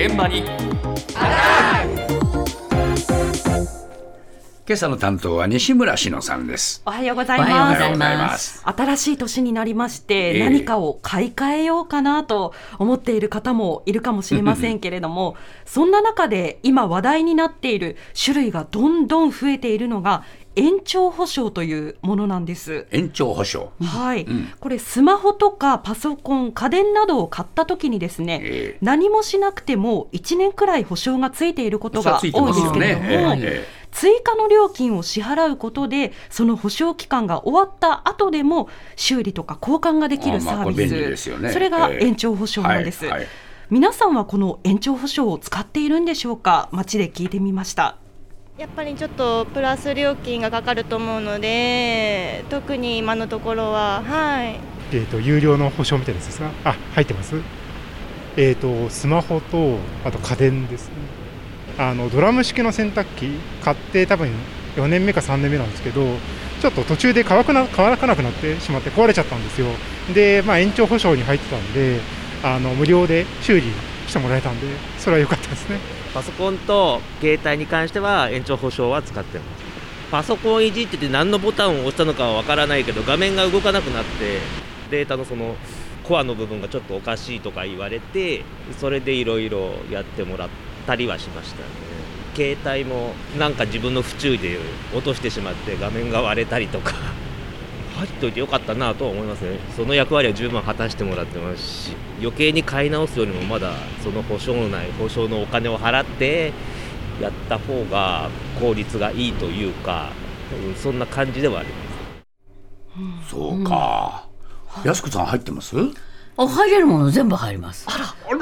現場に。今朝の担当は西村篠野さんです。おはようございます。おはようございます。新しい年になりまして、ええ。何かを買い替えようかなと思っている方もいるかもしれませんけれども、そんな中で今話題になっている種類がどんどん増えているのが延長保証というものなんです。延長保証。はい、これスマホとかパソコン、家電などを買った時にですね、ええ。何もしなくても1年くらい保証がついていることが多いんですけれども、ね。ええ追加の料金を支払うことで、その保証期間が終わった後でも修理とか交換ができるサービあまあこれ便利ですよね。ス、それがええ。延長保証なんです。はいはい。皆さんはこの延長保証を使っているんでしょうか、街で聞いてみました。やっぱりちょっとプラス料金がかかると思うので、特に今のところは、はい、えー、と有料の保証みたいなやつですか？あ入ってます。えー、とスマホとあと家電ですねあのドラム式の洗濯機買って多分4年目か3年目なんですけどちょっと途中で乾くな乾かなくなってしまって壊れちゃったんですよ。で、まあ、延長保証に入ってたんであの無料で修理してもらえたんでそれは良かったですね。パソコンと携帯に関しては延長保証は使ってます。パソコンいじってて何のボタンを押したのかはわからないけど画面が動かなくなってデータのそのコアの部分がちょっとおかしいとか言われてそれでいろいろやってもらってたりはしましたね。携帯もなんか自分の不注意で落としてしまって画面が割れたりとか。入っといてよかったなとは思いますね。その役割は十分果たしてもらってますし余計に買い直すよりもまだその保証のない保証のお金を払ってやった方が効率がいいというかうんそんな感じではあります。そうか、安子さん入ってます？あ入れるもの全部入ります。あらまそう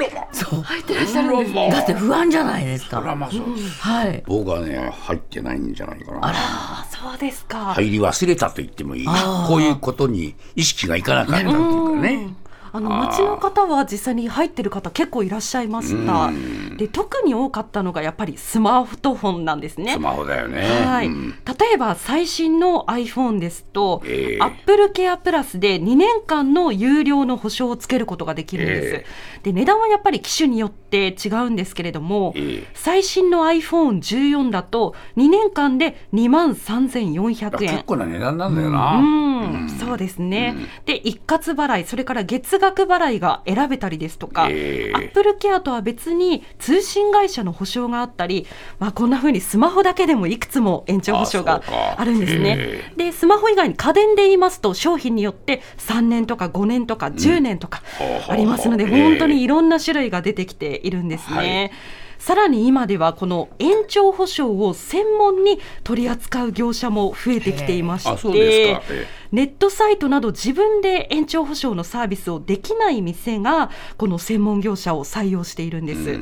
入ってらっしゃるんですね。だって不安じゃないですか。あらまそうはい。僕はね入ってないんじゃないかなあそうですか。入り忘れたと言ってもいいこういうことに意識がいかなかったっていうかねあの街の方は実際に入ってる方結構いらっしゃいました。で特に多かったのがやっぱりスマートフォンなんですね。ス。マホだよね。はい、うん。例えば最新の iPhone ですと、ええ。Apple Care プラスで2年間の有料の保証をつけることができるんです。で値段はやっぱり機種によって違うんですけれども、ええ。最新の iPhone14 だと2年間で2万3400結円。構な値段なんだよな、うん、そうですね、で一括払いそれから月額払いが選べたりですとか、ええ。アップルケアとは別に通信会社の保証があったり、まあ、こんな風にスマホだけでもいくつも延長保証があるんですね。え。でスマホ以外に家電で言いますと商品によって3年とか5年とか10年とかありますので、ほうほうほう本当にいろんな種類が出てきているんですね。はいさらに今ではこの延長保証を専門に取り扱う業者も増えてきていましてあそうですか。えネットサイトなど自分で延長保証のサービスをできない店がこの専門業者を採用しているんです。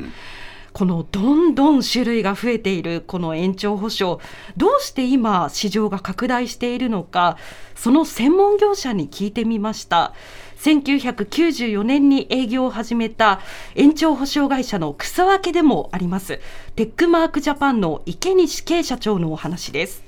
このどんどん種類が増えているこの延長保証どうして今市場が拡大しているのかその専門業者に聞いてみました。1994年に営業を始めた延長保証会社の草分けでもあります。テックマークジャパンの池西圭社長のお話です。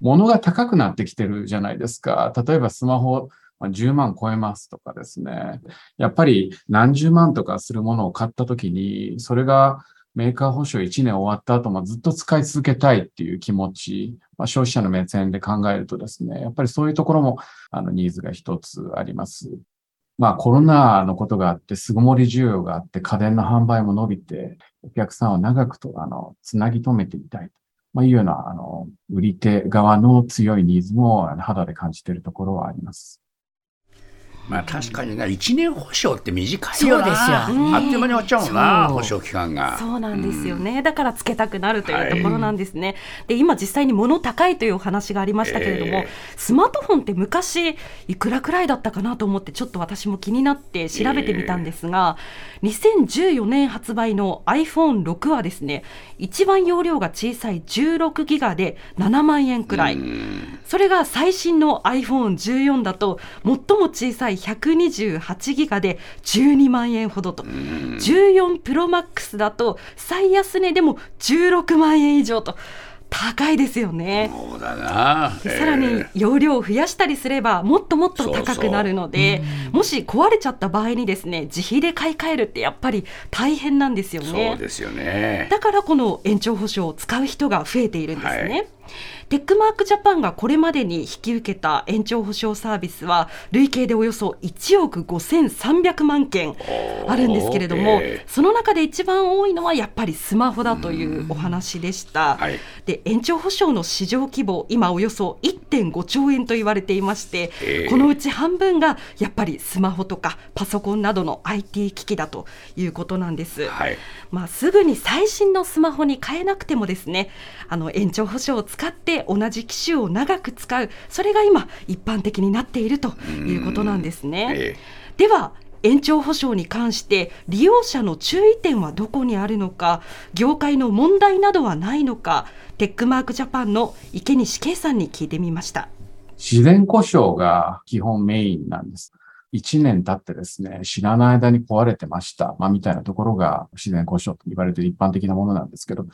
物が高くなってきてるじゃないですか。例えばスマホ10万超えますとかですね。やっぱり何十万とかするものを買ったときに、それがメーカー保証1年終わった後もずっと使い続けたいっていう気持ち、まあ、消費者の目線で考えるとですね、やっぱりそういうところもあのニーズが一つあります。まあコロナのことがあって、巣ごもり需要があって、家電の販売も伸びて、お客さんを長くと、あの、つなぎ止めていたい。まあ、いうような、あの、売り手側の強いニーズも肌で感じているところはあります。まあ確かにね1年保証って短いよな。そうですよあっという間に終わっちゃうもんな保証期間が。そうなんですよね、だからつけたくなるというところなんですね。で今実際に物高いというお話がありましたけれども、えスマートフォンって昔いくらくらいだったかなと思ってちょっと私も気になって調べてみたんですが、2014年発売の iPhone6 はですね一番容量が小さい16ギガで7万円くらい。それが最新の iPhone14 だと最も小さい128ギガで12万円ほどと14プロマックスだと最安値でも16万円以上と高いですよね。そうだな。さらに容量を増やしたりすればもっともっと高くなるのでもし壊れちゃった場合にですね自費で買い替えるってやっぱり大変なんですよね。そうですよね。だからこの延長保証を使う人が増えているんですね。はいテックマークジャパンがこれまでに引き受けた延長保証サービスは累計でおよそ1億5300万件あるんですけれども、えー、その中で一番多いのはやっぱりスマホだというお話でした。はい、で延長保証の市場規模今およそ1.5兆円と言われていまして、えー、このうち半分がやっぱりスマホとかパソコンなどの IT 機器だということなんです。はい、まあ、すぐに最新のスマホに変えなくてもですねあの延長保証を使って同じ機種を長く使う。それが今一般的になっているということなんですね。えー、では延長保証に関して利用者の注意点はどこにあるのか業界の問題などはないのかテックマークジャパンの池西圭さんに聞いてみました自然故障が基本メインなんです1年経ってですね、知らない間に壊れてました。まあ、みたいなところが自然故障と言われている一般的なものなんですけど、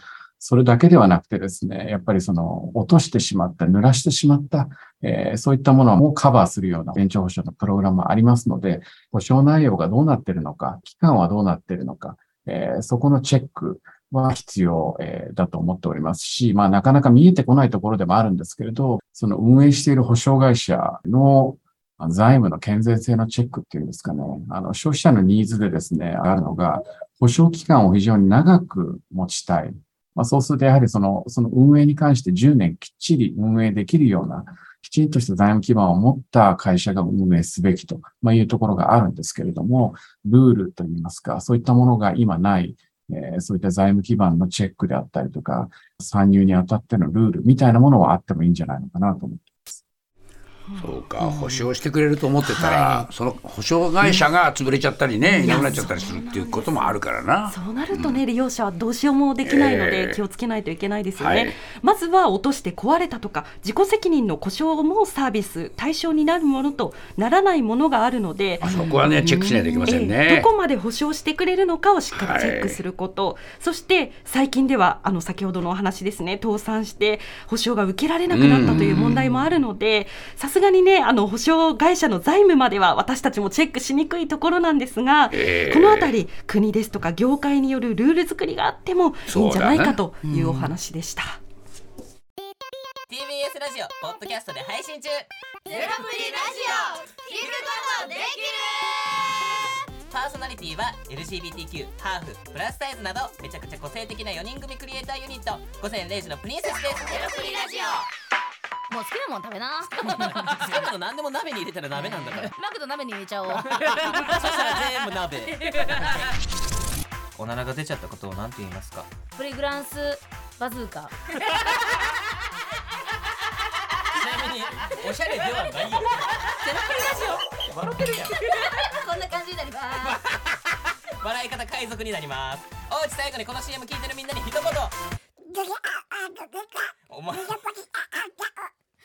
それだけではなくてですね、やっぱりその落としてしまった、濡らしてしまった、えー、そういったものもカバーするような延長保証のプログラムもありますので、保証内容がどうなってるのか、期間はどうなってるのか、えー、そこのチェックは必要、えー、だと思っておりますし、まあなかなか見えてこないところでもあるんですけれど、その運営している保証会社の財務の健全性のチェックっていうんですかね、あの消費者のニーズでですね、あるのが、保証期間を非常に長く持ちたい。まあ、そうするとやはりその、その運営に関して10年きっちり運営できるような、きちんとした財務基盤を持った会社が運営すべきと、まあ、いうところがあるんですけれども、ルールといいますか、そういったものが今ない、えー、そういった財務基盤のチェックであったりとか、参入にあたってのルールみたいなものはあってもいいんじゃないのかなと思ってそうか、保証してくれると思ってたら、はい、その保証会社が潰れちゃったりね、いなくなっちゃったりするっていうこともあるからな。そうなるとね、利用者はどうしようもできないので、気をつけないといけないですよね。えーはい、まずは落として壊れたとか、自己責任の故障もサービス対象になるものとならないものがあるので、そこはね、チェックしないといけませんね、えー、どこまで保証してくれるのかをしっかりチェックすること、はい、そして最近では、あの先ほどのお話ですね、倒産して保証が受けられなくなったという問題もあるので、さすがにね、あの保証会社の財務までは私たちもチェックしにくいところなんですが、えー、このあたり国ですとか業界によるルール作りがあってもいいんじゃないかというお話でした。TBS ラジオポッドキャストで配信中。ゼロプリラジオ聞くことできるパーソナリティは LGBTQ ハーフプラスサイズなどめちゃくちゃ個性的な4人組クリエイターユニット。午前0時のプリンセスです。ゼロプリラジオもう好きなもん食べな。好きなの何でも鍋に入れたら鍋なんだから。マクド鍋に入れちゃおう。そしたら全部鍋。おならが出ちゃったことを何て言いますか？プリグランスバズーカ。ちなみにおしゃれではないよ。ゼロプリラジオ。笑ってるやん。こんな感じになります。笑い方海賊になります。おうち最後にこの CM 聞いてるみんなに一言。お前